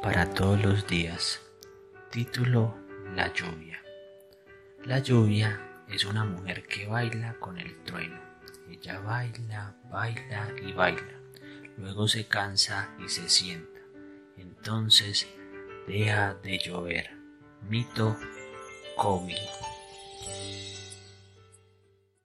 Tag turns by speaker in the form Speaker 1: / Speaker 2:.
Speaker 1: Para todos los días. Título La lluvia. La lluvia es una mujer que baila con el trueno. Ella baila, baila y baila. Luego se cansa y se sienta. Entonces deja de llover. Mito cómico.